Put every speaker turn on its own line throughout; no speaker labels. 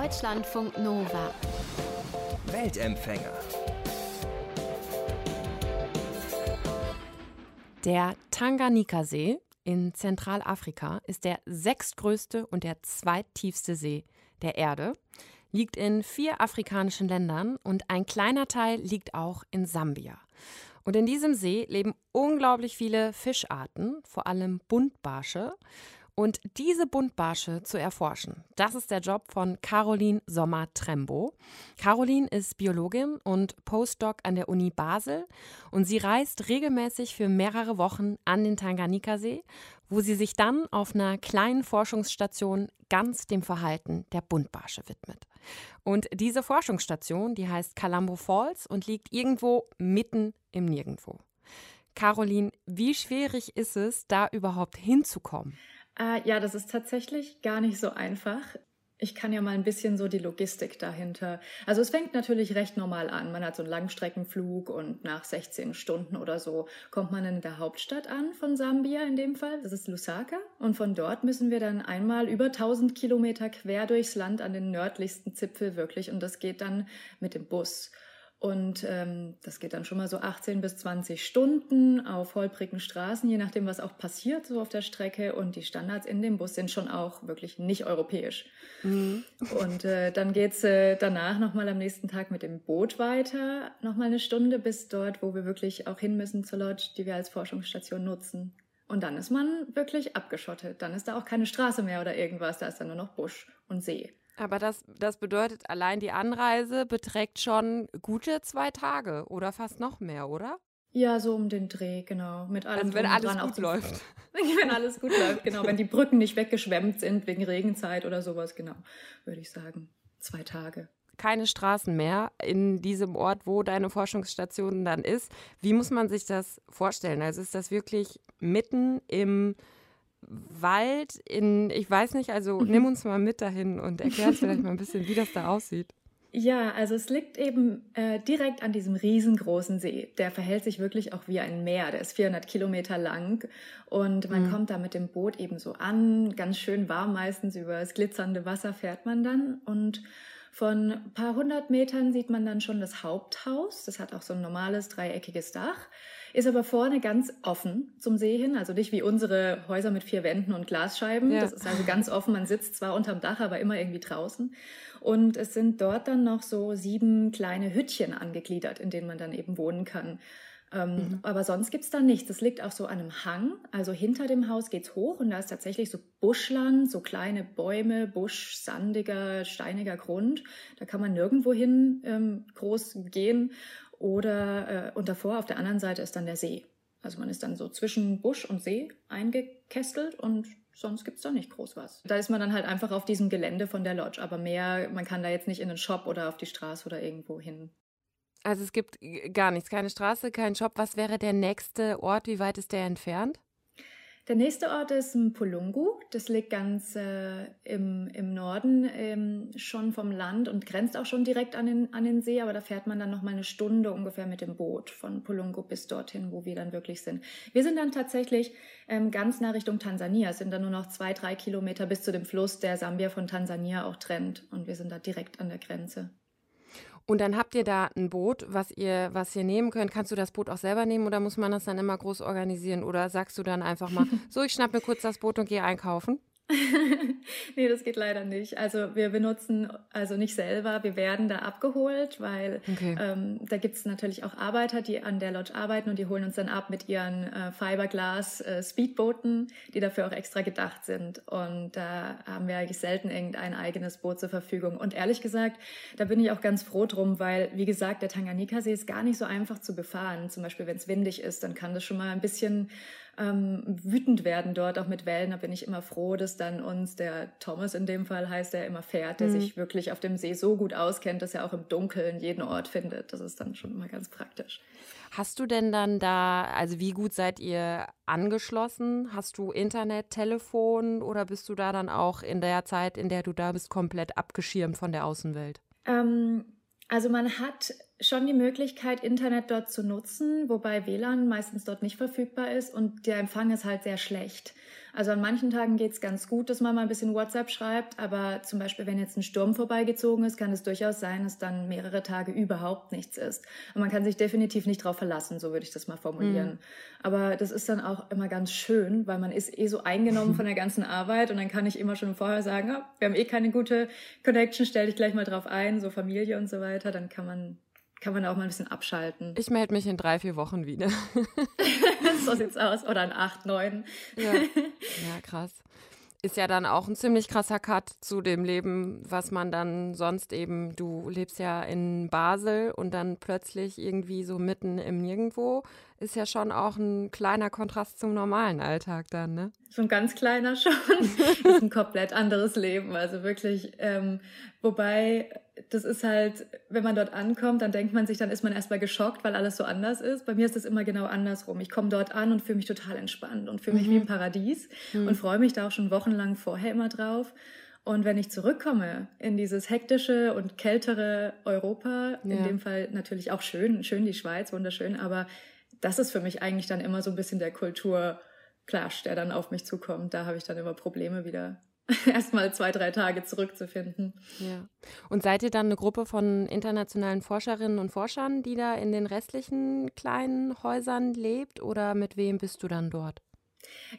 Deutschlandfunk Nova.
Weltempfänger.
Der Tanganjika-See in Zentralafrika ist der sechstgrößte und der zweittiefste See der Erde, liegt in vier afrikanischen Ländern und ein kleiner Teil liegt auch in Sambia. Und in diesem See leben unglaublich viele Fischarten, vor allem Buntbarsche. Und diese Buntbarsche zu erforschen, das ist der Job von Caroline Sommer-Trembo. Caroline ist Biologin und Postdoc an der Uni Basel und sie reist regelmäßig für mehrere Wochen an den Tanganjika-See, wo sie sich dann auf einer kleinen Forschungsstation ganz dem Verhalten der Buntbarsche widmet. Und diese Forschungsstation, die heißt Calambo Falls und liegt irgendwo mitten im Nirgendwo. Caroline, wie schwierig ist es, da überhaupt hinzukommen?
Äh, ja, das ist tatsächlich gar nicht so einfach. Ich kann ja mal ein bisschen so die Logistik dahinter. Also es fängt natürlich recht normal an. Man hat so einen Langstreckenflug und nach 16 Stunden oder so kommt man in der Hauptstadt an von Sambia in dem Fall. Das ist Lusaka. Und von dort müssen wir dann einmal über 1000 Kilometer quer durchs Land an den nördlichsten Zipfel wirklich. Und das geht dann mit dem Bus. Und ähm, das geht dann schon mal so 18 bis 20 Stunden auf holprigen Straßen, je nachdem, was auch passiert so auf der Strecke. Und die Standards in dem Bus sind schon auch wirklich nicht europäisch. Mhm. Und äh, dann geht's äh, danach nochmal am nächsten Tag mit dem Boot weiter, nochmal eine Stunde bis dort, wo wir wirklich auch hin müssen zur Lodge, die wir als Forschungsstation nutzen. Und dann ist man wirklich abgeschottet. Dann ist da auch keine Straße mehr oder irgendwas, da ist dann nur noch Busch und See.
Aber das, das bedeutet, allein die Anreise beträgt schon gute zwei Tage oder fast noch mehr, oder?
Ja, so um den Dreh, genau. Mit allem
also wenn alles gut läuft.
wenn alles gut läuft, genau. Wenn die Brücken nicht weggeschwemmt sind wegen Regenzeit oder sowas, genau, würde ich sagen. Zwei Tage.
Keine Straßen mehr in diesem Ort, wo deine Forschungsstation dann ist. Wie muss man sich das vorstellen? Also ist das wirklich mitten im Wald in, ich weiß nicht, also mhm. nimm uns mal mit dahin und erklär uns vielleicht mal ein bisschen, wie das da aussieht.
Ja, also es liegt eben äh, direkt an diesem riesengroßen See. Der verhält sich wirklich auch wie ein Meer. Der ist 400 Kilometer lang und man mhm. kommt da mit dem Boot eben so an. Ganz schön warm meistens über das glitzernde Wasser fährt man dann und von ein paar hundert Metern sieht man dann schon das Haupthaus. Das hat auch so ein normales dreieckiges Dach ist aber vorne ganz offen zum See hin, also nicht wie unsere Häuser mit vier Wänden und Glasscheiben. Ja. Das ist also ganz offen, man sitzt zwar unterm Dach, aber immer irgendwie draußen. Und es sind dort dann noch so sieben kleine Hüttchen angegliedert, in denen man dann eben wohnen kann. Ähm, mhm. Aber sonst gibt's da nichts. Das liegt auf so einem Hang. Also hinter dem Haus geht's hoch und da ist tatsächlich so Buschland, so kleine Bäume, Busch, sandiger, steiniger Grund. Da kann man nirgendwo hin ähm, groß gehen. Oder äh, und davor auf der anderen Seite ist dann der See. Also man ist dann so zwischen Busch und See eingekästelt und sonst gibt's da nicht groß was. Da ist man dann halt einfach auf diesem Gelände von der Lodge, aber mehr, man kann da jetzt nicht in den Shop oder auf die Straße oder irgendwo hin.
Also es gibt gar nichts, keine Straße, kein Shop. Was wäre der nächste Ort? Wie weit ist der entfernt?
Der nächste Ort ist Mpulungu. Das liegt ganz äh, im, im Norden ähm, schon vom Land und grenzt auch schon direkt an den, an den See. Aber da fährt man dann noch mal eine Stunde ungefähr mit dem Boot von Mpulungu bis dorthin, wo wir dann wirklich sind. Wir sind dann tatsächlich ähm, ganz nah Richtung Tansania. Es sind dann nur noch zwei, drei Kilometer bis zu dem Fluss, der Sambia von Tansania auch trennt. Und wir sind da direkt an der Grenze.
Und dann habt ihr da ein Boot, was ihr, was ihr nehmen könnt. Kannst du das Boot auch selber nehmen oder muss man das dann immer groß organisieren? Oder sagst du dann einfach mal, so, ich schnapp mir kurz das Boot und gehe einkaufen?
nee, das geht leider nicht. Also wir benutzen also nicht selber, wir werden da abgeholt, weil okay. ähm, da gibt's natürlich auch Arbeiter, die an der Lodge arbeiten und die holen uns dann ab mit ihren äh, Fiberglas äh, die dafür auch extra gedacht sind. Und da haben wir eigentlich selten irgendein eigenes Boot zur Verfügung. Und ehrlich gesagt, da bin ich auch ganz froh drum, weil, wie gesagt, der Tanganika-See ist gar nicht so einfach zu befahren. Zum Beispiel, wenn es windig ist, dann kann das schon mal ein bisschen ähm, wütend werden dort, auch mit Wellen. Da bin ich immer froh, dass dann uns der Thomas in dem Fall heißt, der immer fährt, der mhm. sich wirklich auf dem See so gut auskennt, dass er auch im Dunkeln jeden Ort findet. Das ist dann schon immer ganz praktisch.
Hast du denn dann da, also wie gut seid ihr angeschlossen? Hast du Internet, Telefon oder bist du da dann auch in der Zeit, in der du da bist, komplett abgeschirmt von der Außenwelt?
Ähm, also man hat schon die Möglichkeit, Internet dort zu nutzen, wobei WLAN meistens dort nicht verfügbar ist und der Empfang ist halt sehr schlecht. Also an manchen Tagen geht es ganz gut, dass man mal ein bisschen WhatsApp schreibt, aber zum Beispiel, wenn jetzt ein Sturm vorbeigezogen ist, kann es durchaus sein, dass dann mehrere Tage überhaupt nichts ist. Und man kann sich definitiv nicht darauf verlassen, so würde ich das mal formulieren. Mhm. Aber das ist dann auch immer ganz schön, weil man ist eh so eingenommen von der ganzen Arbeit und dann kann ich immer schon vorher sagen, oh, wir haben eh keine gute Connection, stell dich gleich mal drauf ein, so Familie und so weiter, dann kann man kann man auch mal ein bisschen abschalten.
Ich melde mich in drei, vier Wochen wieder.
so sieht's aus. Oder in acht, neun.
Ja, ja krass ist ja dann auch ein ziemlich krasser Cut zu dem Leben, was man dann sonst eben, du lebst ja in Basel und dann plötzlich irgendwie so mitten im Nirgendwo, ist ja schon auch ein kleiner Kontrast zum normalen Alltag dann, ne?
So ein ganz kleiner schon. ist ein komplett anderes Leben. Also wirklich, ähm, wobei das ist halt, wenn man dort ankommt, dann denkt man sich, dann ist man erstmal geschockt, weil alles so anders ist. Bei mir ist das immer genau andersrum. Ich komme dort an und fühle mich total entspannt und fühle mich mhm. wie im Paradies mhm. und freue mich da auch schon wochenlang vorher immer drauf. Und wenn ich zurückkomme in dieses hektische und kältere Europa, ja. in dem Fall natürlich auch schön, schön die Schweiz, wunderschön, aber das ist für mich eigentlich dann immer so ein bisschen der Kulturclash, der dann auf mich zukommt. Da habe ich dann immer Probleme wieder erstmal zwei, drei Tage zurückzufinden.
Ja. Und seid ihr dann eine Gruppe von internationalen Forscherinnen und Forschern, die da in den restlichen kleinen Häusern lebt oder mit wem bist du dann dort?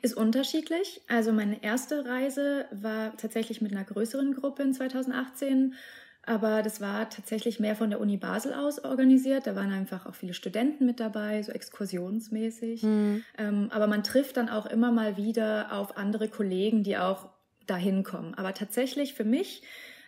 Ist unterschiedlich. Also meine erste Reise war tatsächlich mit einer größeren Gruppe in 2018 aber das war tatsächlich mehr von der Uni Basel aus organisiert. Da waren einfach auch viele Studenten mit dabei, so exkursionsmäßig. Mhm. Ähm, aber man trifft dann auch immer mal wieder auf andere Kollegen, die auch dahin kommen. Aber tatsächlich für mich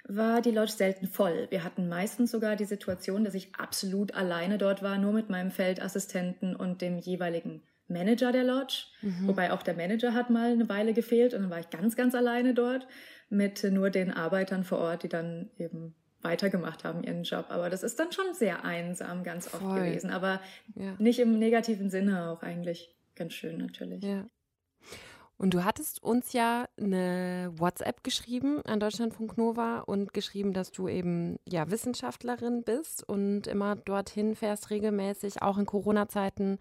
war die Lodge selten voll. Wir hatten meistens sogar die Situation, dass ich absolut alleine dort war, nur mit meinem Feldassistenten und dem jeweiligen Manager der Lodge. Mhm. Wobei auch der Manager hat mal eine Weile gefehlt und dann war ich ganz, ganz alleine dort mit nur den Arbeitern vor Ort, die dann eben weitergemacht haben ihren Job. Aber das ist dann schon sehr einsam ganz oft Voll. gewesen. Aber ja. nicht im negativen Sinne auch eigentlich ganz schön natürlich.
Ja. Und du hattest uns ja eine WhatsApp geschrieben an Deutschlandfunk Nova und geschrieben, dass du eben ja Wissenschaftlerin bist und immer dorthin fährst regelmäßig, auch in Corona-Zeiten,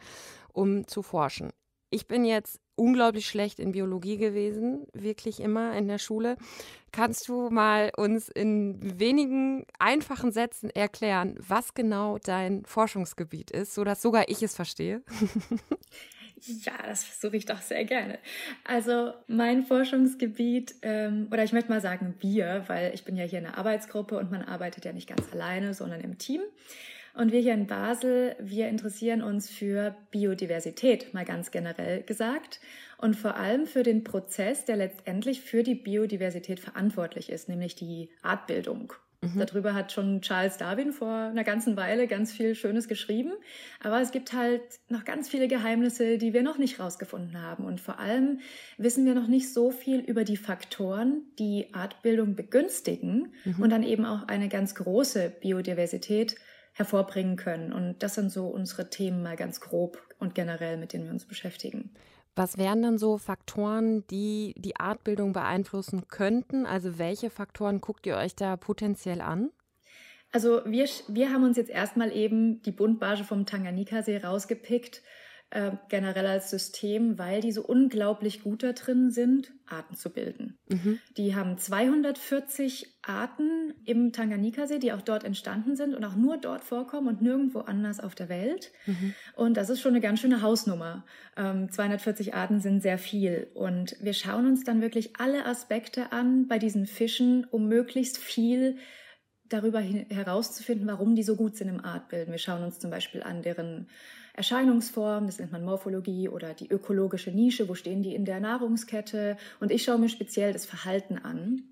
um zu forschen. Ich bin jetzt unglaublich schlecht in Biologie gewesen, wirklich immer in der Schule. Kannst du mal uns in wenigen einfachen Sätzen erklären, was genau dein Forschungsgebiet ist, sodass sogar ich es verstehe?
Ja, das versuche ich doch sehr gerne. Also mein Forschungsgebiet, ähm, oder ich möchte mal sagen wir, weil ich bin ja hier in einer Arbeitsgruppe und man arbeitet ja nicht ganz alleine, sondern im Team. Und wir hier in Basel, wir interessieren uns für Biodiversität, mal ganz generell gesagt. Und vor allem für den Prozess, der letztendlich für die Biodiversität verantwortlich ist, nämlich die Artbildung. Mhm. Darüber hat schon Charles Darwin vor einer ganzen Weile ganz viel Schönes geschrieben. Aber es gibt halt noch ganz viele Geheimnisse, die wir noch nicht rausgefunden haben. Und vor allem wissen wir noch nicht so viel über die Faktoren, die Artbildung begünstigen mhm. und dann eben auch eine ganz große Biodiversität hervorbringen können. Und das sind so unsere Themen mal ganz grob und generell, mit denen wir uns beschäftigen.
Was wären dann so Faktoren, die die Artbildung beeinflussen könnten? Also welche Faktoren guckt ihr euch da potenziell an?
Also wir, wir haben uns jetzt erstmal eben die Buntbarge vom Tanganika-See rausgepickt äh, generell als System, weil die so unglaublich gut da drin sind, Arten zu bilden. Mhm. Die haben 240 Arten im Tanganika-See, die auch dort entstanden sind und auch nur dort vorkommen und nirgendwo anders auf der Welt. Mhm. Und das ist schon eine ganz schöne Hausnummer. Ähm, 240 Arten sind sehr viel. Und wir schauen uns dann wirklich alle Aspekte an bei diesen Fischen, um möglichst viel darüber herauszufinden, warum die so gut sind im Artbilden. Wir schauen uns zum Beispiel an deren Erscheinungsform, das nennt man Morphologie oder die ökologische Nische, wo stehen die in der Nahrungskette. Und ich schaue mir speziell das Verhalten an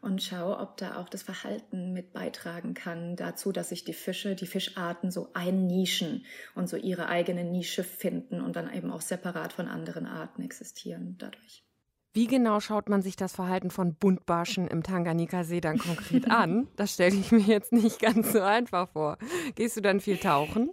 und schaue, ob da auch das Verhalten mit beitragen kann dazu, dass sich die Fische, die Fischarten so einnischen und so ihre eigene Nische finden und dann eben auch separat von anderen Arten existieren dadurch.
Wie genau schaut man sich das Verhalten von Buntbarschen im Tanganika-See dann konkret an? Das stelle ich mir jetzt nicht ganz so einfach vor. Gehst du dann viel tauchen?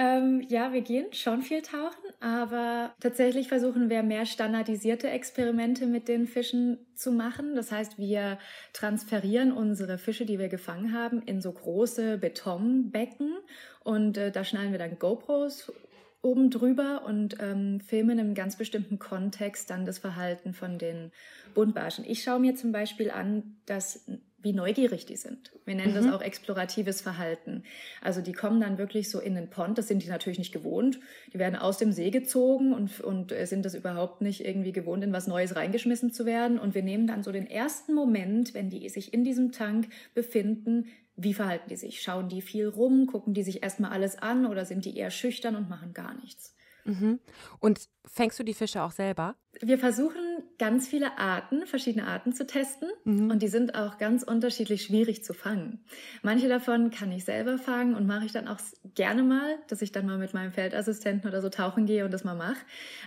Ähm, ja, wir gehen schon viel tauchen aber tatsächlich versuchen wir mehr standardisierte Experimente mit den Fischen zu machen. Das heißt, wir transferieren unsere Fische, die wir gefangen haben, in so große Betonbecken und äh, da schnallen wir dann GoPros oben drüber und ähm, filmen im ganz bestimmten Kontext dann das Verhalten von den Buntbarschen. Ich schaue mir zum Beispiel an, dass wie neugierig die sind. Wir nennen mhm. das auch exploratives Verhalten. Also die kommen dann wirklich so in den Pond, das sind die natürlich nicht gewohnt. Die werden aus dem See gezogen und, und sind das überhaupt nicht irgendwie gewohnt, in was Neues reingeschmissen zu werden. Und wir nehmen dann so den ersten Moment, wenn die sich in diesem Tank befinden, wie verhalten die sich? Schauen die viel rum? Gucken die sich erstmal alles an oder sind die eher schüchtern und machen gar nichts?
Mhm. Und fängst du die Fische auch selber?
Wir versuchen ganz viele Arten, verschiedene Arten zu testen mhm. und die sind auch ganz unterschiedlich schwierig zu fangen. Manche davon kann ich selber fangen und mache ich dann auch gerne mal, dass ich dann mal mit meinem Feldassistenten oder so tauchen gehe und das mal mache.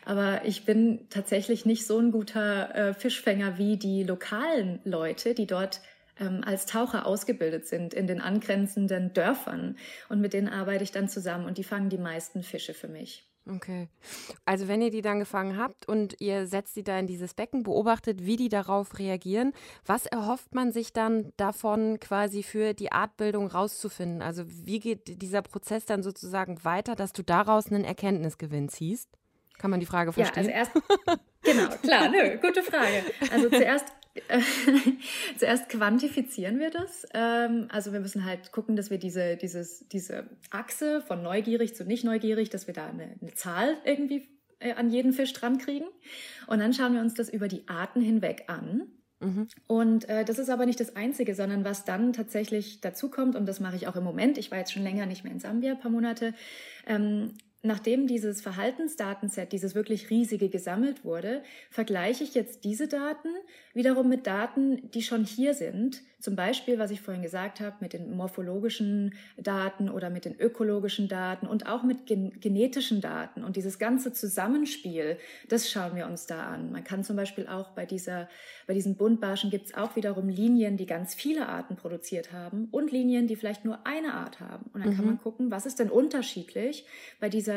Aber ich bin tatsächlich nicht so ein guter äh, Fischfänger wie die lokalen Leute, die dort ähm, als Taucher ausgebildet sind in den angrenzenden Dörfern. Und mit denen arbeite ich dann zusammen und die fangen die meisten Fische für mich.
Okay. Also wenn ihr die dann gefangen habt und ihr setzt die da in dieses Becken, beobachtet, wie die darauf reagieren, was erhofft man sich dann davon quasi für die Artbildung rauszufinden? Also wie geht dieser Prozess dann sozusagen weiter, dass du daraus einen Erkenntnisgewinn ziehst? Kann man die Frage verstehen?
Ja, also erst, genau, klar, nö, gute Frage. Also zuerst Zuerst quantifizieren wir das. Ähm, also wir müssen halt gucken, dass wir diese, dieses, diese Achse von neugierig zu nicht neugierig, dass wir da eine, eine Zahl irgendwie äh, an jeden Fisch dran kriegen. Und dann schauen wir uns das über die Arten hinweg an. Mhm. Und äh, das ist aber nicht das Einzige, sondern was dann tatsächlich dazu kommt, und das mache ich auch im Moment, ich war jetzt schon länger nicht mehr in Sambia, ein paar Monate, ähm, Nachdem dieses Verhaltensdatenset, dieses wirklich riesige gesammelt wurde, vergleiche ich jetzt diese Daten wiederum mit Daten, die schon hier sind, zum Beispiel, was ich vorhin gesagt habe, mit den morphologischen Daten oder mit den ökologischen Daten und auch mit gen genetischen Daten. Und dieses ganze Zusammenspiel, das schauen wir uns da an. Man kann zum Beispiel auch bei dieser, bei diesen Buntbarschen gibt es auch wiederum Linien, die ganz viele Arten produziert haben und Linien, die vielleicht nur eine Art haben. Und dann mhm. kann man gucken, was ist denn unterschiedlich bei dieser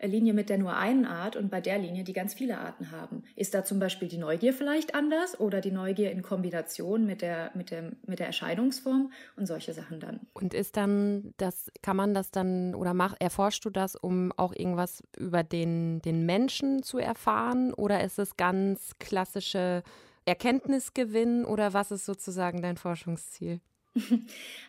Linie mit der nur einen Art und bei der Linie, die ganz viele Arten haben. Ist da zum Beispiel die Neugier vielleicht anders oder die Neugier in Kombination mit der, mit dem, mit der Erscheinungsform und solche Sachen dann.
Und ist dann das, kann man das dann oder mach, erforschst du das, um auch irgendwas über den, den Menschen zu erfahren? Oder ist es ganz klassische Erkenntnisgewinn oder was ist sozusagen dein Forschungsziel?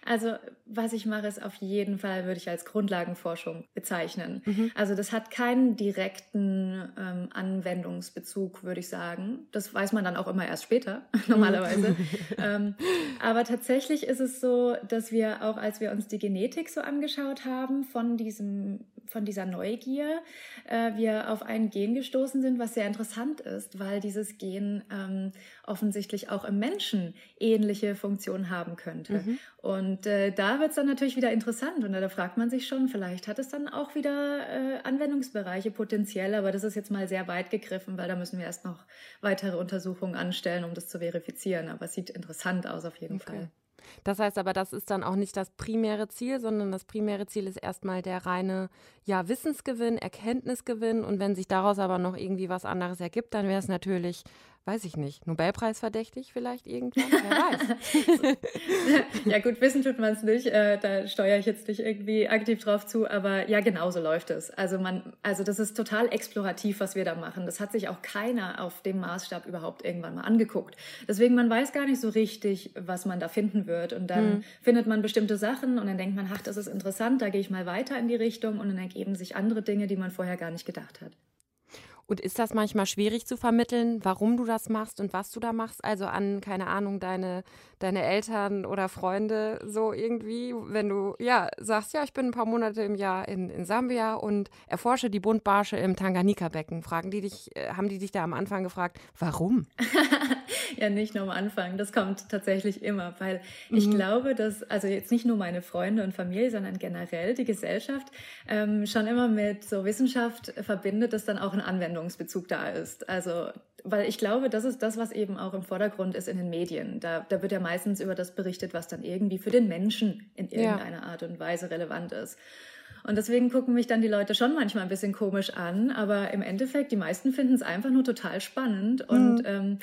Also, was ich mache, ist auf jeden Fall, würde ich als Grundlagenforschung bezeichnen. Mhm. Also, das hat keinen direkten ähm, Anwendungsbezug, würde ich sagen. Das weiß man dann auch immer erst später, normalerweise. ähm, aber tatsächlich ist es so, dass wir auch, als wir uns die Genetik so angeschaut haben von diesem von dieser Neugier äh, wir auf ein Gen gestoßen sind, was sehr interessant ist, weil dieses Gen ähm, offensichtlich auch im Menschen ähnliche Funktionen haben könnte. Mhm. Und äh, da wird es dann natürlich wieder interessant und da fragt man sich schon, vielleicht hat es dann auch wieder äh, Anwendungsbereiche potenziell, aber das ist jetzt mal sehr weit gegriffen, weil da müssen wir erst noch weitere Untersuchungen anstellen, um das zu verifizieren. Aber es sieht interessant aus auf jeden okay. Fall.
Das heißt aber, das ist dann auch nicht das primäre Ziel, sondern das primäre Ziel ist erstmal der reine ja, Wissensgewinn, Erkenntnisgewinn. Und wenn sich daraus aber noch irgendwie was anderes ergibt, dann wäre es natürlich weiß ich nicht, Nobelpreis verdächtig vielleicht irgendwann? Wer
weiß. ja gut, wissen tut man es nicht. Äh, da steuere ich jetzt nicht irgendwie aktiv drauf zu, aber ja, genau so läuft es. Also man, also das ist total explorativ, was wir da machen. Das hat sich auch keiner auf dem Maßstab überhaupt irgendwann mal angeguckt. Deswegen, man weiß gar nicht so richtig, was man da finden wird. Und dann hm. findet man bestimmte Sachen und dann denkt man, ach, das ist interessant, da gehe ich mal weiter in die Richtung und dann ergeben sich andere Dinge, die man vorher gar nicht gedacht hat.
Und ist das manchmal schwierig zu vermitteln, warum du das machst und was du da machst? Also an, keine Ahnung, deine, deine Eltern oder Freunde so irgendwie, wenn du ja sagst, ja, ich bin ein paar Monate im Jahr in, in Sambia und erforsche die Buntbarsche im Tanganika-Becken. Fragen die dich, äh, haben die dich da am Anfang gefragt, warum?
ja, nicht nur am Anfang. Das kommt tatsächlich immer, weil mhm. ich glaube, dass, also jetzt nicht nur meine Freunde und Familie, sondern generell die Gesellschaft ähm, schon immer mit so Wissenschaft verbindet, dass dann auch ein Anwendung Anwendungsbezug da ist. Also, weil ich glaube, das ist das, was eben auch im Vordergrund ist in den Medien. Da, da wird ja meistens über das berichtet, was dann irgendwie für den Menschen in irgendeiner ja. Art und Weise relevant ist. Und deswegen gucken mich dann die Leute schon manchmal ein bisschen komisch an, aber im Endeffekt, die meisten finden es einfach nur total spannend und mhm. ähm,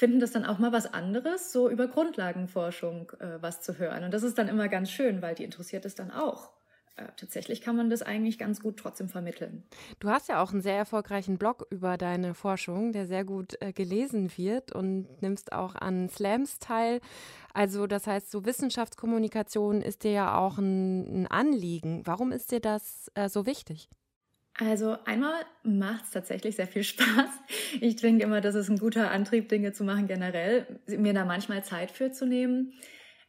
finden das dann auch mal was anderes, so über Grundlagenforschung äh, was zu hören. Und das ist dann immer ganz schön, weil die interessiert es dann auch. Äh, tatsächlich kann man das eigentlich ganz gut trotzdem vermitteln.
Du hast ja auch einen sehr erfolgreichen Blog über deine Forschung, der sehr gut äh, gelesen wird und nimmst auch an Slams teil. Also das heißt, so Wissenschaftskommunikation ist dir ja auch ein, ein Anliegen. Warum ist dir das äh, so wichtig?
Also einmal macht es tatsächlich sehr viel Spaß. Ich denke immer, das ist ein guter Antrieb, Dinge zu machen generell, mir da manchmal Zeit für zu nehmen.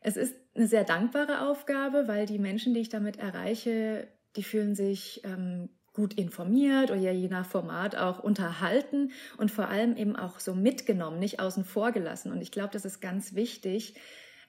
Es ist eine sehr dankbare Aufgabe, weil die Menschen, die ich damit erreiche, die fühlen sich ähm, gut informiert oder je nach Format auch unterhalten und vor allem eben auch so mitgenommen, nicht außen vor gelassen. Und ich glaube, das ist ganz wichtig,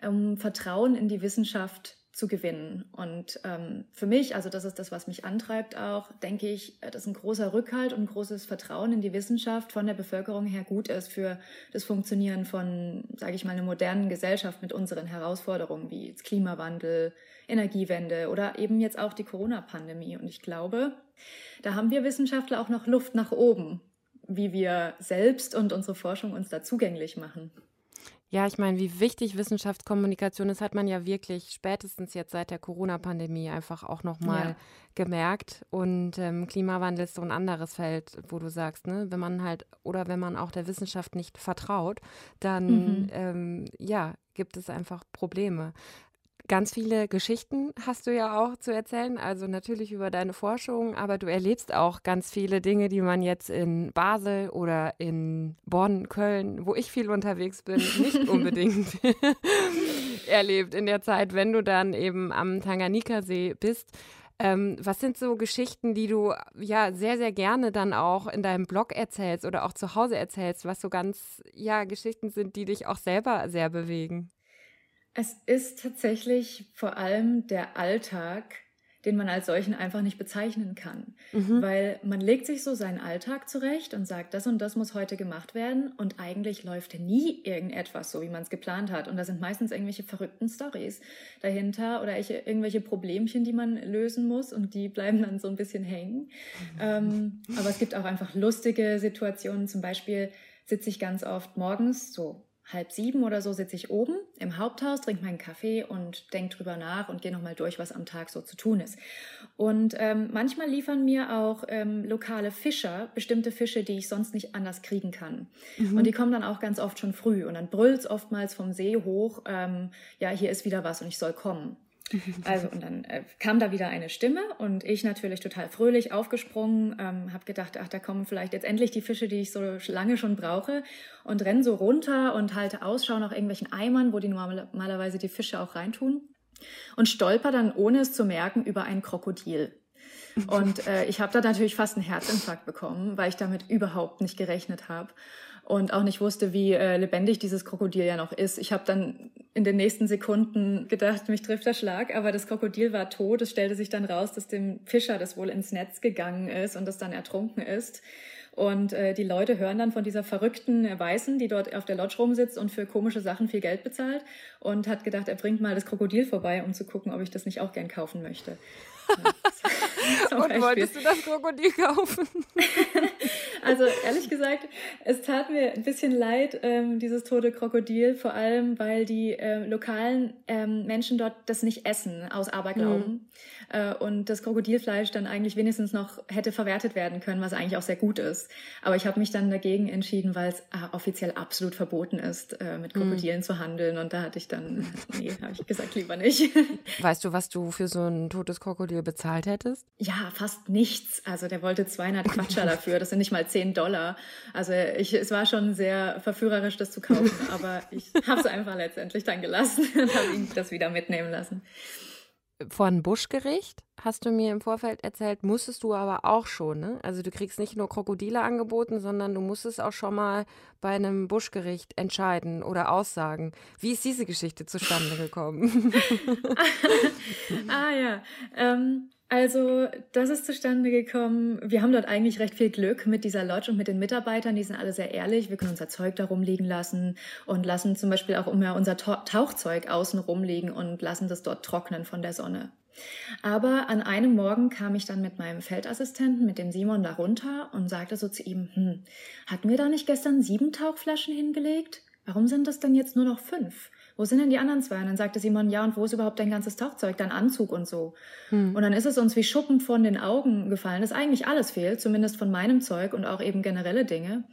um Vertrauen in die Wissenschaft zu gewinnen. Und ähm, für mich, also das ist das, was mich antreibt auch, denke ich, dass ein großer Rückhalt und ein großes Vertrauen in die Wissenschaft von der Bevölkerung her gut ist für das Funktionieren von, sage ich mal, einer modernen Gesellschaft mit unseren Herausforderungen wie Klimawandel, Energiewende oder eben jetzt auch die Corona-Pandemie. Und ich glaube, da haben wir Wissenschaftler auch noch Luft nach oben, wie wir selbst und unsere Forschung uns da zugänglich machen.
Ja, ich meine, wie wichtig Wissenschaftskommunikation ist, hat man ja wirklich spätestens jetzt seit der Corona-Pandemie einfach auch nochmal ja. gemerkt. Und ähm, Klimawandel ist so ein anderes Feld, wo du sagst, ne, wenn man halt oder wenn man auch der Wissenschaft nicht vertraut, dann mhm. ähm, ja, gibt es einfach Probleme. Ganz viele Geschichten hast du ja auch zu erzählen, also natürlich über deine Forschung, aber du erlebst auch ganz viele Dinge, die man jetzt in Basel oder in Bonn, Köln, wo ich viel unterwegs bin, nicht unbedingt erlebt in der Zeit, wenn du dann eben am Tanganika-See bist. Ähm, was sind so Geschichten, die du ja sehr, sehr gerne dann auch in deinem Blog erzählst oder auch zu Hause erzählst, was so ganz, ja, Geschichten sind, die dich auch selber sehr bewegen?
Es ist tatsächlich vor allem der Alltag, den man als solchen einfach nicht bezeichnen kann. Mhm. Weil man legt sich so seinen Alltag zurecht und sagt, das und das muss heute gemacht werden und eigentlich läuft nie irgendetwas so, wie man es geplant hat. Und da sind meistens irgendwelche verrückten Stories dahinter oder irgendwelche Problemchen, die man lösen muss und die bleiben dann so ein bisschen hängen. Mhm. Ähm, aber es gibt auch einfach lustige Situationen. Zum Beispiel sitze ich ganz oft morgens so halb sieben oder so sitze ich oben im Haupthaus, trinke meinen Kaffee und denke drüber nach und gehe nochmal durch, was am Tag so zu tun ist. Und ähm, manchmal liefern mir auch ähm, lokale Fischer bestimmte Fische, die ich sonst nicht anders kriegen kann. Mhm. Und die kommen dann auch ganz oft schon früh und dann brüllt's oftmals vom See hoch, ähm, ja, hier ist wieder was und ich soll kommen. Also und dann äh, kam da wieder eine Stimme und ich natürlich total fröhlich aufgesprungen, ähm, habe gedacht, ach, da kommen vielleicht jetzt endlich die Fische, die ich so lange schon brauche und renn so runter und halte Ausschau nach irgendwelchen Eimern, wo die normalerweise die Fische auch reintun und stolper dann, ohne es zu merken, über ein Krokodil. Und äh, ich habe da natürlich fast einen Herzinfarkt bekommen, weil ich damit überhaupt nicht gerechnet habe und auch nicht wusste, wie äh, lebendig dieses Krokodil ja noch ist. Ich habe dann in den nächsten Sekunden gedacht, mich trifft der Schlag, aber das Krokodil war tot. Es stellte sich dann raus, dass dem Fischer das wohl ins Netz gegangen ist und das dann ertrunken ist. Und äh, die Leute hören dann von dieser verrückten Weißen, die dort auf der Lodge rumsitzt und für komische Sachen viel Geld bezahlt und hat gedacht, er bringt mal das Krokodil vorbei, um zu gucken, ob ich das nicht auch gern kaufen möchte.
und wolltest du das Krokodil kaufen?
also ehrlich gesagt, es tat mir ein bisschen leid, ähm, dieses tote Krokodil, vor allem weil die äh, lokalen ähm, Menschen dort das nicht essen aus Aberglauben. Mhm. Äh, und das Krokodilfleisch dann eigentlich wenigstens noch hätte verwertet werden können, was eigentlich auch sehr gut ist. Aber ich habe mich dann dagegen entschieden, weil es äh, offiziell absolut verboten ist, äh, mit mhm. Krokodilen mhm. zu handeln. Und da hatte ich dann, nee, habe ich gesagt, lieber nicht.
Weißt du, was du für so ein totes Krokodil bezahlt hättest?
Ja, fast nichts. Also der wollte 200 Quatscher dafür. Das sind nicht mal 10 Dollar. Also ich, es war schon sehr verführerisch, das zu kaufen. aber ich habe es einfach letztendlich dann gelassen und habe ihn das wieder mitnehmen lassen
von Buschgericht, hast du mir im Vorfeld erzählt, musstest du aber auch schon. Ne? Also du kriegst nicht nur Krokodile angeboten, sondern du musstest auch schon mal bei einem Buschgericht entscheiden oder aussagen. Wie ist diese Geschichte zustande gekommen?
ah ja, ähm, also, das ist zustande gekommen. Wir haben dort eigentlich recht viel Glück mit dieser Lodge und mit den Mitarbeitern. Die sind alle sehr ehrlich. Wir können unser Zeug da rumliegen lassen und lassen zum Beispiel auch immer unser Tauchzeug außen rumliegen und lassen das dort trocknen von der Sonne. Aber an einem Morgen kam ich dann mit meinem Feldassistenten, mit dem Simon, da runter und sagte so zu ihm, hm, hatten wir da nicht gestern sieben Tauchflaschen hingelegt? Warum sind das denn jetzt nur noch fünf? Wo sind denn die anderen zwei? Und dann sagte Simon, ja, und wo ist überhaupt dein ganzes Tauchzeug, dein Anzug und so? Hm. Und dann ist es uns wie Schuppen von den Augen gefallen, dass eigentlich alles fehlt, zumindest von meinem Zeug und auch eben generelle Dinge.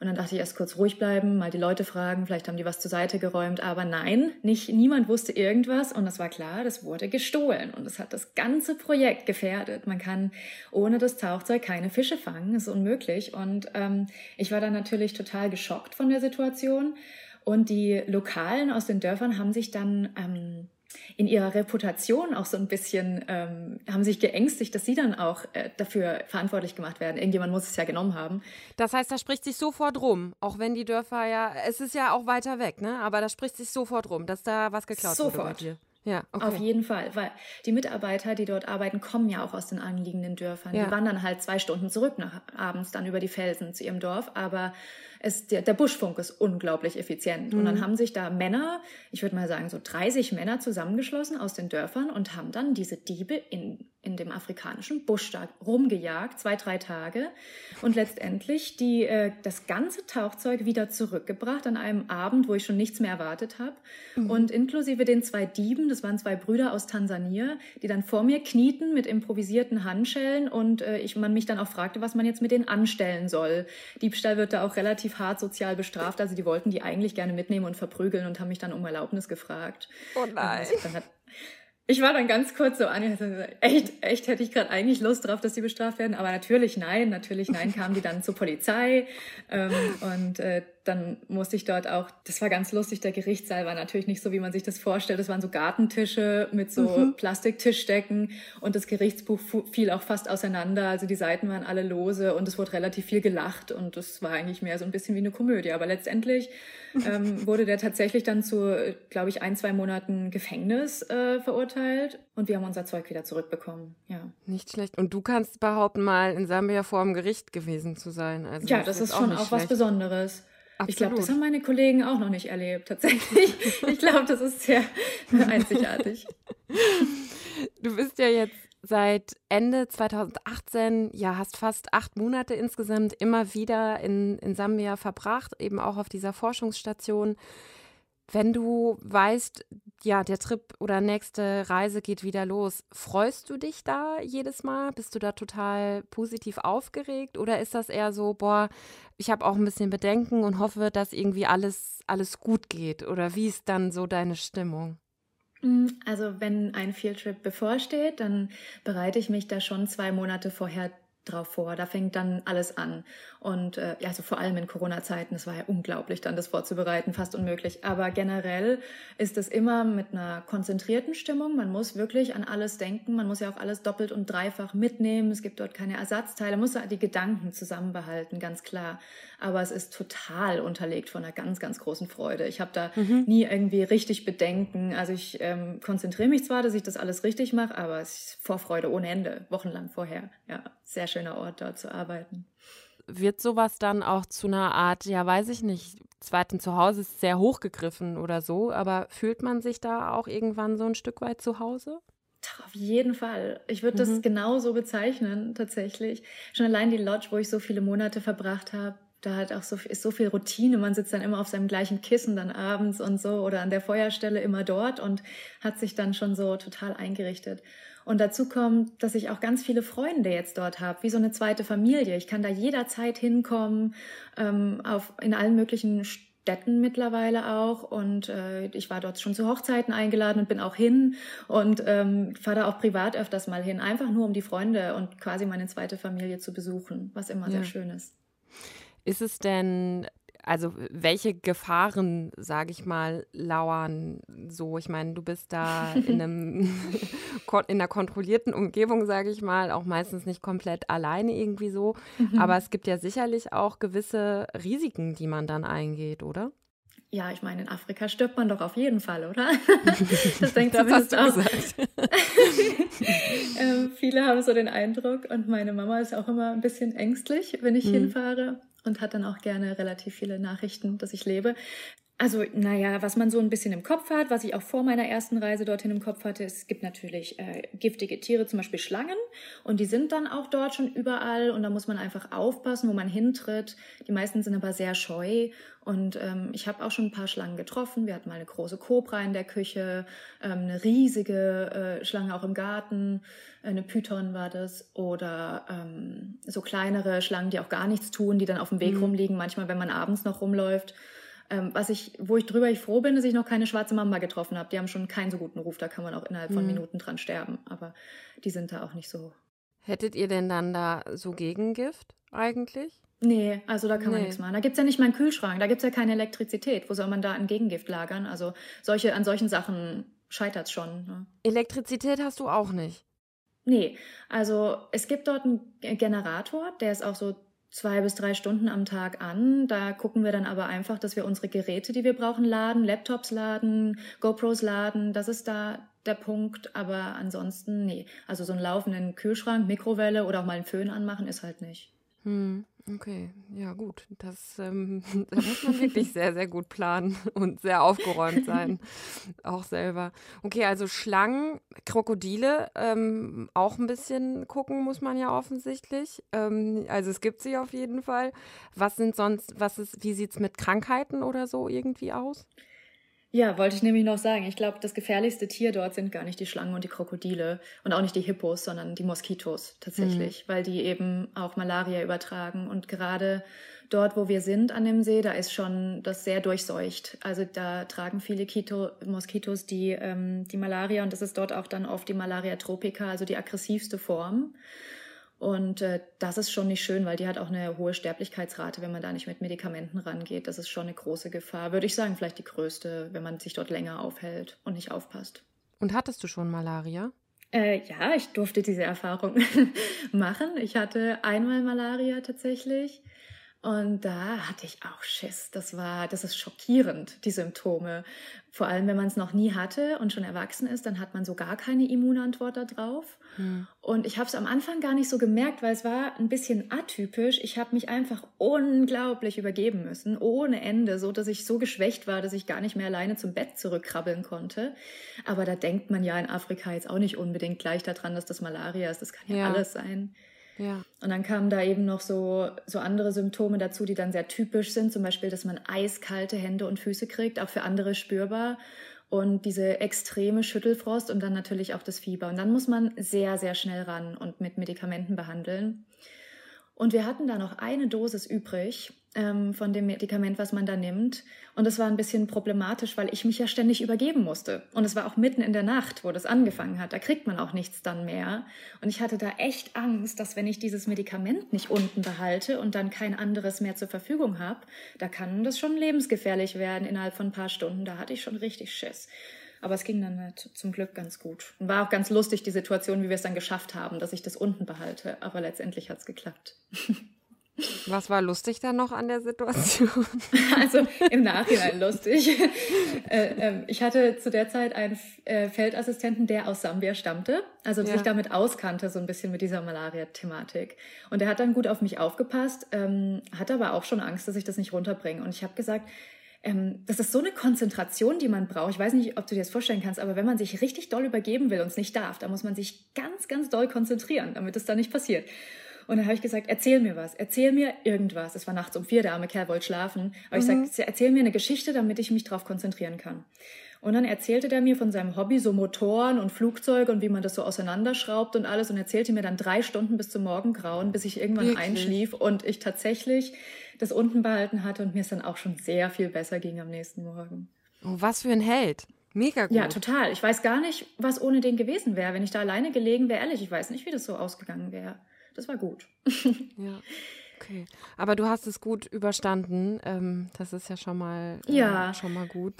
Und dann dachte ich erst kurz ruhig bleiben, mal die Leute fragen, vielleicht haben die was zur Seite geräumt. Aber nein, nicht, niemand wusste irgendwas. Und es war klar, das wurde gestohlen. Und es hat das ganze Projekt gefährdet. Man kann ohne das Tauchzeug keine Fische fangen. Das ist unmöglich. Und ähm, ich war dann natürlich total geschockt von der Situation. Und die Lokalen aus den Dörfern haben sich dann ähm, in ihrer Reputation auch so ein bisschen, ähm, haben sich geängstigt, dass sie dann auch äh, dafür verantwortlich gemacht werden. Irgendjemand muss es ja genommen haben.
Das heißt, da spricht sich sofort rum, auch wenn die Dörfer ja, es ist ja auch weiter weg, ne? Aber da spricht sich sofort rum, dass da was geklaut
sofort.
wurde.
Ja, okay. Auf jeden Fall, weil die Mitarbeiter, die dort arbeiten, kommen ja auch aus den anliegenden Dörfern. Ja. Die wandern halt zwei Stunden zurück nach abends dann über die Felsen zu ihrem Dorf, aber es, der, der Buschfunk ist unglaublich effizient. Mhm. Und dann mhm. haben sich da Männer, ich würde mal sagen so 30 Männer zusammengeschlossen aus den Dörfern und haben dann diese Diebe in, in dem afrikanischen Busch da rumgejagt, zwei, drei Tage und letztendlich die, äh, das ganze Tauchzeug wieder zurückgebracht an einem Abend, wo ich schon nichts mehr erwartet habe. Mhm. Und inklusive den zwei Dieben, das waren zwei Brüder aus Tansania, die dann vor mir knieten mit improvisierten Handschellen und äh, ich, man mich dann auch fragte, was man jetzt mit denen anstellen soll. Diebstahl wird da auch relativ hart sozial bestraft. Also die wollten die eigentlich gerne mitnehmen und verprügeln und haben mich dann um Erlaubnis gefragt.
Oh nein.
Ich war dann ganz kurz so an, echt, echt hätte ich gerade eigentlich Lust drauf, dass die bestraft werden, aber natürlich nein, natürlich nein, kamen die dann zur Polizei ähm, und äh, dann musste ich dort auch, das war ganz lustig, der Gerichtssaal war natürlich nicht so, wie man sich das vorstellt. Das waren so Gartentische mit so mhm. Plastiktischdecken und das Gerichtsbuch fiel auch fast auseinander. Also die Seiten waren alle lose und es wurde relativ viel gelacht und das war eigentlich mehr so ein bisschen wie eine Komödie. Aber letztendlich ähm, wurde der tatsächlich dann zu, glaube ich, ein, zwei Monaten Gefängnis äh, verurteilt und wir haben unser Zeug wieder zurückbekommen. Ja.
Nicht schlecht. Und du kannst behaupten, mal in Sambia vor dem Gericht gewesen zu sein. Also
ja, das, ist schon auch, auch was Besonderes. Absolut. Ich glaube, das haben meine Kollegen auch noch nicht erlebt, tatsächlich. ich glaube, das ist sehr einzigartig.
Du bist ja jetzt seit Ende 2018, ja, hast fast acht Monate insgesamt immer wieder in, in Sambia verbracht, eben auch auf dieser Forschungsstation. Wenn du weißt, ja, der Trip oder nächste Reise geht wieder los, freust du dich da jedes Mal? Bist du da total positiv aufgeregt? Oder ist das eher so, boah, ich habe auch ein bisschen Bedenken und hoffe, dass irgendwie alles, alles gut geht? Oder wie ist dann so deine Stimmung?
Mm, also wenn ein Fieldtrip bevorsteht, dann bereite ich mich da schon zwei Monate vorher drauf vor. Da fängt dann alles an. Und äh, ja, also vor allem in Corona-Zeiten, es war ja unglaublich, dann das vorzubereiten, fast unmöglich. Aber generell ist es immer mit einer konzentrierten Stimmung. Man muss wirklich an alles denken. Man muss ja auch alles doppelt und dreifach mitnehmen. Es gibt dort keine Ersatzteile. Man muss die Gedanken zusammenbehalten, ganz klar. Aber es ist total unterlegt von einer ganz, ganz großen Freude. Ich habe da mhm. nie irgendwie richtig Bedenken. Also ich ähm, konzentriere mich zwar, dass ich das alles richtig mache, aber es ist Vorfreude ohne Ende, wochenlang vorher. Ja, sehr schöner Ort, dort zu arbeiten.
Wird sowas dann auch zu einer Art, ja, weiß ich nicht, zweiten Zuhause ist sehr hochgegriffen oder so, aber fühlt man sich da auch irgendwann so ein Stück weit zu Hause?
Auf jeden Fall. Ich würde das mhm. genau so bezeichnen, tatsächlich. Schon allein die Lodge, wo ich so viele Monate verbracht habe, da hat auch so, ist so viel Routine. Man sitzt dann immer auf seinem gleichen Kissen dann abends und so oder an der Feuerstelle immer dort und hat sich dann schon so total eingerichtet. Und dazu kommt, dass ich auch ganz viele Freunde jetzt dort habe, wie so eine zweite Familie. Ich kann da jederzeit hinkommen, ähm, auf, in allen möglichen Städten mittlerweile auch. Und äh, ich war dort schon zu Hochzeiten eingeladen und bin auch hin und ähm, fahre da auch privat öfters mal hin, einfach nur um die Freunde und quasi meine zweite Familie zu besuchen, was immer ja. sehr schön ist.
Ist es denn also welche Gefahren, sage ich mal, lauern so? Ich meine, du bist da in, einem in einer kontrollierten Umgebung, sage ich mal, auch meistens nicht komplett alleine irgendwie so. Mhm. Aber es gibt ja sicherlich auch gewisse Risiken, die man dann eingeht, oder?
Ja, ich meine, in Afrika stirbt man doch auf jeden Fall, oder?
das denkt das du auch.
ähm, viele haben so den Eindruck und meine Mama ist auch immer ein bisschen ängstlich, wenn ich mhm. hinfahre und hat dann auch gerne relativ viele Nachrichten, dass ich lebe. Also, naja, was man so ein bisschen im Kopf hat, was ich auch vor meiner ersten Reise dorthin im Kopf hatte, es gibt natürlich äh, giftige Tiere, zum Beispiel Schlangen. Und die sind dann auch dort schon überall. Und da muss man einfach aufpassen, wo man hintritt. Die meisten sind aber sehr scheu. Und ähm, ich habe auch schon ein paar Schlangen getroffen. Wir hatten mal eine große Kobra in der Küche, ähm, eine riesige äh, Schlange auch im Garten, eine Python war das. Oder ähm, so kleinere Schlangen, die auch gar nichts tun, die dann auf dem Weg mhm. rumliegen, manchmal, wenn man abends noch rumläuft. Ähm, was ich, wo ich drüber ich froh bin, dass ich noch keine schwarze Mamba getroffen habe. Die haben schon keinen so guten Ruf, da kann man auch innerhalb von mhm. Minuten dran sterben. Aber die sind da auch nicht so.
Hättet ihr denn dann da so Gegengift eigentlich?
Nee, also da kann nee. man nichts machen. Da gibt es ja nicht mal einen Kühlschrank, da gibt es ja keine Elektrizität. Wo soll man da ein Gegengift lagern? Also solche, an solchen Sachen scheitert es schon. Ne?
Elektrizität hast du auch nicht.
Nee, also es gibt dort einen Generator, der ist auch so zwei bis drei Stunden am Tag an. Da gucken wir dann aber einfach, dass wir unsere Geräte, die wir brauchen, laden, Laptops laden, GoPros laden. Das ist da der Punkt. Aber ansonsten, nee. Also so einen laufenden Kühlschrank, Mikrowelle oder auch mal einen Föhn anmachen ist halt nicht.
Hm. Okay, ja gut. Das ähm, da muss man wirklich sehr, sehr gut planen und sehr aufgeräumt sein. auch selber. Okay, also Schlangen, Krokodile, ähm, auch ein bisschen gucken muss man ja offensichtlich. Ähm, also es gibt sie auf jeden Fall. Was sind sonst, was ist, wie sieht es mit Krankheiten oder so irgendwie aus?
Ja, wollte ich nämlich noch sagen. Ich glaube, das gefährlichste Tier dort sind gar nicht die Schlangen und die Krokodile und auch nicht die Hippos, sondern die Moskitos tatsächlich, mhm. weil die eben auch Malaria übertragen. Und gerade dort, wo wir sind an dem See, da ist schon das sehr durchseucht. Also da tragen viele Kito Moskitos die, ähm, die Malaria und das ist dort auch dann oft die Malaria tropica, also die aggressivste Form. Und äh, das ist schon nicht schön, weil die hat auch eine hohe Sterblichkeitsrate, wenn man da nicht mit Medikamenten rangeht. Das ist schon eine große Gefahr. Würde ich sagen, vielleicht die größte, wenn man sich dort länger aufhält und nicht aufpasst.
Und hattest du schon Malaria?
Äh, ja, ich durfte diese Erfahrung machen. Ich hatte einmal Malaria tatsächlich. Und da hatte ich auch Schiss. Das war, das ist schockierend, die Symptome. Vor allem, wenn man es noch nie hatte und schon erwachsen ist, dann hat man so gar keine Immunantwort darauf. Hm. Und ich habe es am Anfang gar nicht so gemerkt, weil es war ein bisschen atypisch. Ich habe mich einfach unglaublich übergeben müssen, ohne Ende, so dass ich so geschwächt war, dass ich gar nicht mehr alleine zum Bett zurückkrabbeln konnte. Aber da denkt man ja in Afrika jetzt auch nicht unbedingt gleich daran, dass das Malaria ist. Das kann ja, ja. alles sein. Ja. Und dann kamen da eben noch so, so andere Symptome dazu, die dann sehr typisch sind. Zum Beispiel, dass man eiskalte Hände und Füße kriegt, auch für andere spürbar. Und diese extreme Schüttelfrost und dann natürlich auch das Fieber. Und dann muss man sehr, sehr schnell ran und mit Medikamenten behandeln. Und wir hatten da noch eine Dosis übrig ähm, von dem Medikament, was man da nimmt. Und das war ein bisschen problematisch, weil ich mich ja ständig übergeben musste. Und es war auch mitten in der Nacht, wo das angefangen hat. Da kriegt man auch nichts dann mehr. Und ich hatte da echt Angst, dass wenn ich dieses Medikament nicht unten behalte und dann kein anderes mehr zur Verfügung habe, da kann das schon lebensgefährlich werden innerhalb von ein paar Stunden. Da hatte ich schon richtig Schiss. Aber es ging dann halt zum Glück ganz gut. Und war auch ganz lustig, die Situation, wie wir es dann geschafft haben, dass ich das unten behalte. Aber letztendlich hat es geklappt.
Was war lustig dann noch an der Situation?
Also im Nachhinein lustig. Äh, ähm, ich hatte zu der Zeit einen äh, Feldassistenten, der aus Sambia stammte, also ja. sich damit auskannte, so ein bisschen mit dieser Malaria-Thematik. Und der hat dann gut auf mich aufgepasst, ähm, hat aber auch schon Angst, dass ich das nicht runterbringe. Und ich habe gesagt, ähm, das ist so eine Konzentration, die man braucht. Ich weiß nicht, ob du dir das vorstellen kannst, aber wenn man sich richtig doll übergeben will und es nicht darf, dann muss man sich ganz, ganz doll konzentrieren, damit es da nicht passiert. Und dann habe ich gesagt, erzähl mir was, erzähl mir irgendwas. Es war nachts um vier, der arme Kerl wollte schlafen. Aber mhm. ich sagte, erzähl mir eine Geschichte, damit ich mich darauf konzentrieren kann. Und dann erzählte der mir von seinem Hobby, so Motoren und Flugzeuge und wie man das so auseinanderschraubt und alles und erzählte mir dann drei Stunden bis zum Morgengrauen, bis ich irgendwann Wirklich? einschlief und ich tatsächlich das unten behalten hatte und mir es dann auch schon sehr viel besser ging am nächsten Morgen.
Oh, was für ein Held. Mega gut.
Ja, total. Ich weiß gar nicht, was ohne den gewesen wäre. Wenn ich da alleine gelegen wäre, ehrlich, ich weiß nicht, wie das so ausgegangen wäre. Das war gut.
ja. Okay. Aber du hast es gut überstanden. Ähm, das ist ja schon mal,
äh,
schon mal gut.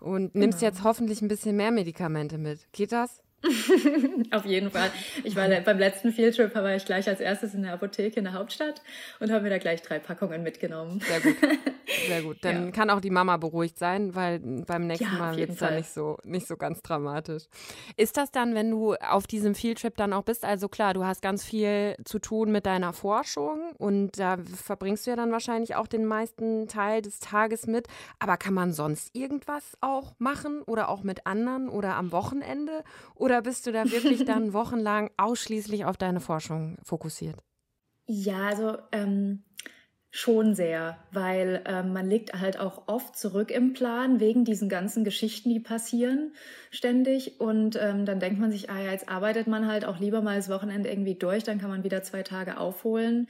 Und nimmst genau. jetzt hoffentlich ein bisschen mehr Medikamente mit. Geht das?
Auf jeden Fall. Ich war beim letzten Fieldtrip war ich gleich als erstes in der Apotheke in der Hauptstadt und habe mir da gleich drei Packungen mitgenommen.
Sehr gut. Sehr gut. Dann ja. kann auch die Mama beruhigt sein, weil beim nächsten ja, Mal wird es dann nicht so, nicht so ganz dramatisch. Ist das dann, wenn du auf diesem Fieldtrip dann auch bist? Also klar, du hast ganz viel zu tun mit deiner Forschung und da verbringst du ja dann wahrscheinlich auch den meisten Teil des Tages mit. Aber kann man sonst irgendwas auch machen oder auch mit anderen oder am Wochenende? Oder bist du da wirklich dann wochenlang ausschließlich auf deine Forschung fokussiert?
Ja, also ähm, schon sehr, weil ähm, man liegt halt auch oft zurück im Plan wegen diesen ganzen Geschichten, die passieren ständig. Und ähm, dann denkt man sich, ah ja, jetzt arbeitet man halt auch lieber mal das Wochenende irgendwie durch, dann kann man wieder zwei Tage aufholen.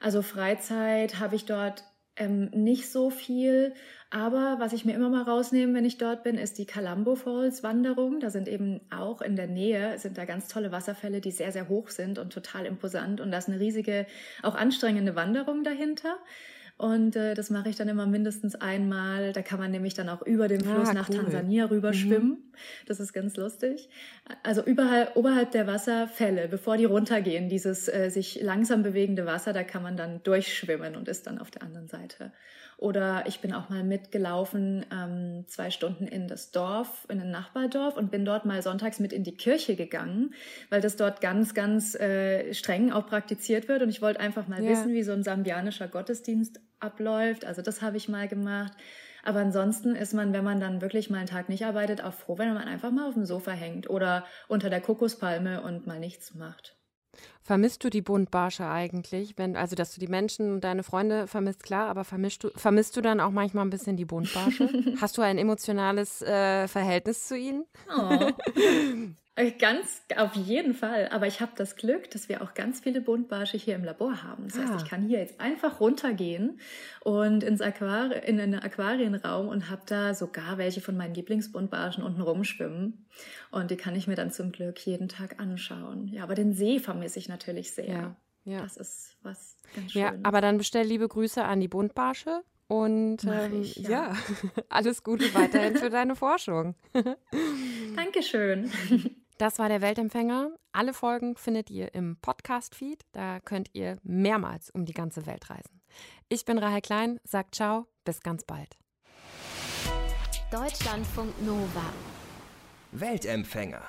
Also Freizeit habe ich dort ähm, nicht so viel. Aber was ich mir immer mal rausnehme, wenn ich dort bin, ist die Calambo Falls Wanderung. Da sind eben auch in der Nähe, sind da ganz tolle Wasserfälle, die sehr, sehr hoch sind und total imposant. Und da ist eine riesige, auch anstrengende Wanderung dahinter. Und äh, das mache ich dann immer mindestens einmal. Da kann man nämlich dann auch über den Fluss ah, nach cool. Tansania rüber mhm. schwimmen. Das ist ganz lustig. Also überhalb, oberhalb der Wasserfälle, bevor die runtergehen, dieses äh, sich langsam bewegende Wasser, da kann man dann durchschwimmen und ist dann auf der anderen Seite. Oder ich bin auch mal mitgelaufen, ähm, zwei Stunden in das Dorf, in ein Nachbardorf und bin dort mal sonntags mit in die Kirche gegangen, weil das dort ganz, ganz äh, streng auch praktiziert wird. Und ich wollte einfach mal ja. wissen, wie so ein sambianischer Gottesdienst abläuft. Also das habe ich mal gemacht. Aber ansonsten ist man, wenn man dann wirklich mal einen Tag nicht arbeitet, auch froh, wenn man einfach mal auf dem Sofa hängt oder unter der Kokospalme und mal nichts macht.
Vermisst du die Buntbarsche eigentlich? Wenn, also, dass du die Menschen und deine Freunde vermisst, klar, aber vermisst du, vermisst du dann auch manchmal ein bisschen die Buntbarsche? Hast du ein emotionales äh, Verhältnis zu ihnen? Oh.
Äh, ganz auf jeden Fall. Aber ich habe das Glück, dass wir auch ganz viele Buntbarsche hier im Labor haben. Das ah. heißt, ich kann hier jetzt einfach runtergehen und ins Aquari in einen Aquarienraum und habe da sogar welche von meinen Lieblingsbuntbarschen unten rumschwimmen. Und die kann ich mir dann zum Glück jeden Tag anschauen. Ja, aber den See vermisse ich natürlich sehr. Ja. Ja. Das ist was ganz Schönes. Ja,
aber dann bestell liebe Grüße an die Buntbarsche und ähm, ich, ja. ja. alles Gute weiterhin für deine Forschung.
Dankeschön.
Das war der Weltempfänger. Alle Folgen findet ihr im Podcast-Feed. Da könnt ihr mehrmals um die ganze Welt reisen. Ich bin Rahel Klein, sagt ciao, bis ganz bald.
Deutschlandfunk Nova. Weltempfänger.